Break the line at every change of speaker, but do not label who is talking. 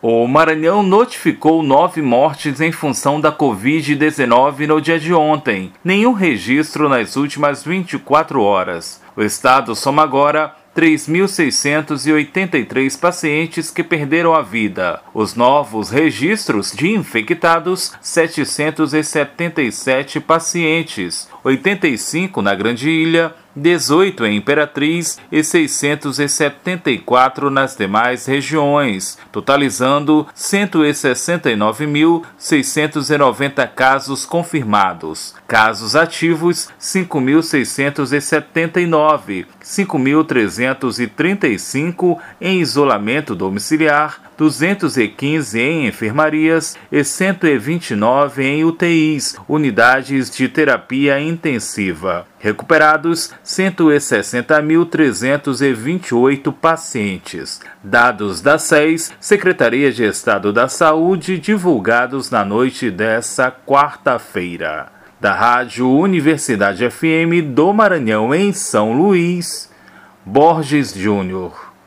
O Maranhão notificou nove mortes em função da Covid-19 no dia de ontem, nenhum registro nas últimas 24 horas. O estado soma agora 3.683 pacientes que perderam a vida. Os novos registros de infectados, 777 pacientes, 85 na Grande Ilha, 18 em Imperatriz e 674 nas demais regiões, totalizando 169.690 casos confirmados. Casos ativos: 5.679, 5.335 em isolamento domiciliar, 215 em enfermarias e 129 em UTIs, unidades de terapia intensiva. Recuperados 160.328 pacientes. Dados da SES, Secretaria de Estado da Saúde, divulgados na noite dessa quarta-feira. Da Rádio Universidade FM do Maranhão, em São Luís, Borges Júnior.